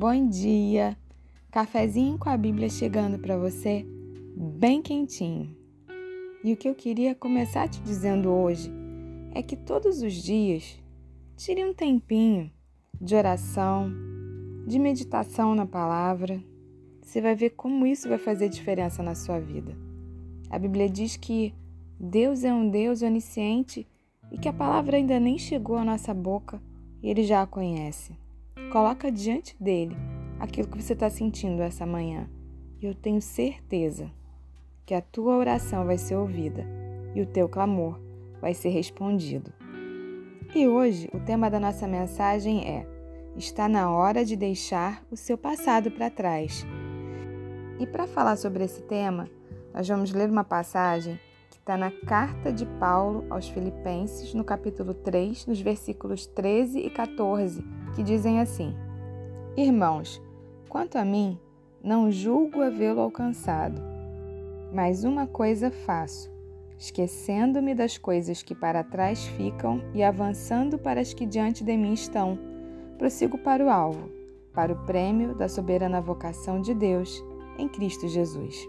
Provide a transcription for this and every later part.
Bom dia! Cafezinho com a Bíblia chegando para você, bem quentinho. E o que eu queria começar te dizendo hoje é que todos os dias tire um tempinho de oração, de meditação na palavra. Você vai ver como isso vai fazer diferença na sua vida. A Bíblia diz que Deus é um Deus onisciente e que a palavra ainda nem chegou à nossa boca e ele já a conhece. Coloca diante dele aquilo que você está sentindo essa manhã e eu tenho certeza que a tua oração vai ser ouvida e o teu clamor vai ser respondido. E hoje o tema da nossa mensagem é: Está na hora de deixar o seu passado para trás. E para falar sobre esse tema, nós vamos ler uma passagem está na carta de Paulo aos Filipenses, no capítulo 3, nos versículos 13 e 14, que dizem assim: Irmãos, quanto a mim, não julgo havê-lo alcançado, mas uma coisa faço, esquecendo-me das coisas que para trás ficam e avançando para as que diante de mim estão, prossigo para o alvo, para o prêmio da soberana vocação de Deus em Cristo Jesus.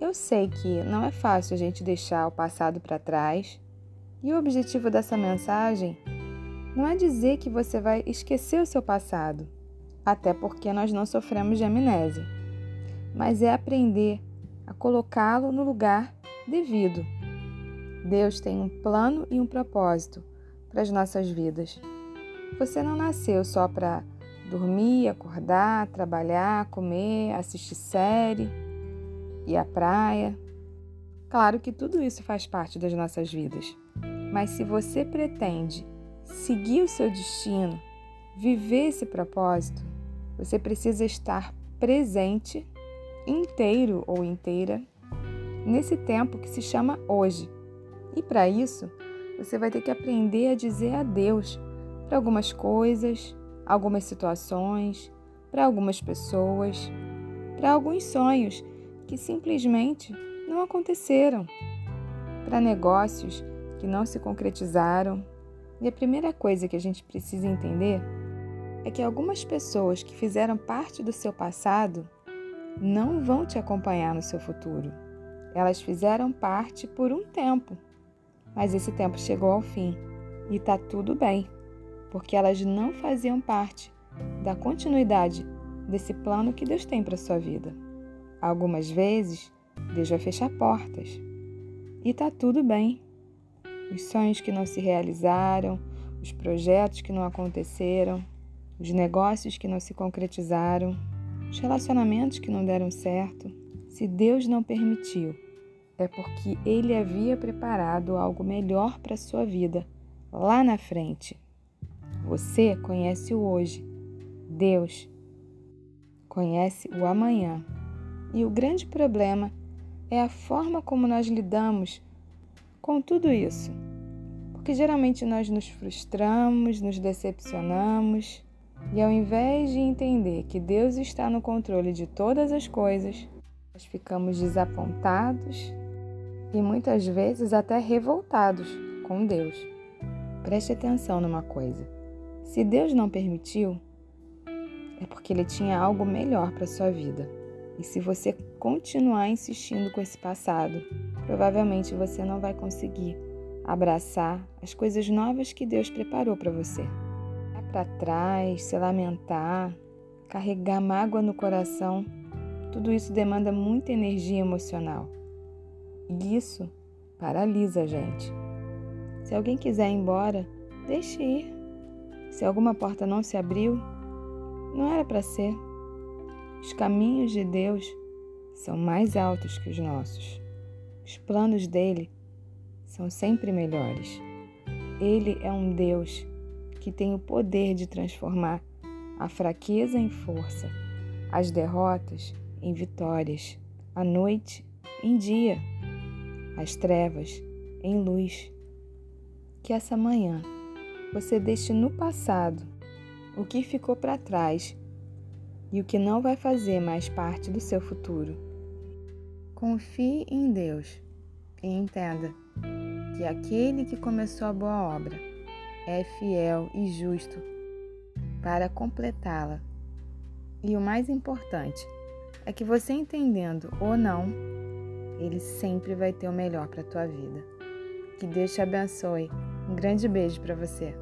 Eu sei que não é fácil a gente deixar o passado para trás, e o objetivo dessa mensagem não é dizer que você vai esquecer o seu passado, até porque nós não sofremos de amnésia, mas é aprender a colocá-lo no lugar devido. Deus tem um plano e um propósito para as nossas vidas. Você não nasceu só para dormir, acordar, trabalhar, comer, assistir série e a praia. Claro que tudo isso faz parte das nossas vidas, mas se você pretende seguir o seu destino, viver esse propósito, você precisa estar presente, inteiro ou inteira, nesse tempo que se chama hoje. E para isso, você vai ter que aprender a dizer adeus para algumas coisas, algumas situações, para algumas pessoas, para alguns sonhos que simplesmente não aconteceram, para negócios que não se concretizaram. E a primeira coisa que a gente precisa entender é que algumas pessoas que fizeram parte do seu passado não vão te acompanhar no seu futuro. Elas fizeram parte por um tempo, mas esse tempo chegou ao fim e está tudo bem, porque elas não faziam parte da continuidade desse plano que Deus tem para sua vida. Algumas vezes, Deus vai fechar portas. E tá tudo bem. Os sonhos que não se realizaram, os projetos que não aconteceram, os negócios que não se concretizaram, os relacionamentos que não deram certo. Se Deus não permitiu, é porque Ele havia preparado algo melhor para sua vida lá na frente. Você conhece o hoje. Deus conhece o amanhã. E o grande problema é a forma como nós lidamos com tudo isso. Porque geralmente nós nos frustramos, nos decepcionamos, e ao invés de entender que Deus está no controle de todas as coisas, nós ficamos desapontados e muitas vezes até revoltados com Deus. Preste atenção numa coisa: se Deus não permitiu, é porque Ele tinha algo melhor para sua vida. E se você continuar insistindo com esse passado, provavelmente você não vai conseguir abraçar as coisas novas que Deus preparou para você. Ir para trás, se lamentar, carregar mágoa no coração, tudo isso demanda muita energia emocional. E isso paralisa a gente. Se alguém quiser ir embora, deixe ir. Se alguma porta não se abriu, não era para ser. Os caminhos de Deus são mais altos que os nossos. Os planos dele são sempre melhores. Ele é um Deus que tem o poder de transformar a fraqueza em força, as derrotas em vitórias, a noite em dia, as trevas em luz. Que essa manhã você deixe no passado o que ficou para trás e o que não vai fazer mais parte do seu futuro. Confie em Deus e entenda que aquele que começou a boa obra é fiel e justo para completá-la E o mais importante é que você entendendo ou não, ele sempre vai ter o melhor para tua vida. Que Deus te abençoe. Um grande beijo para você.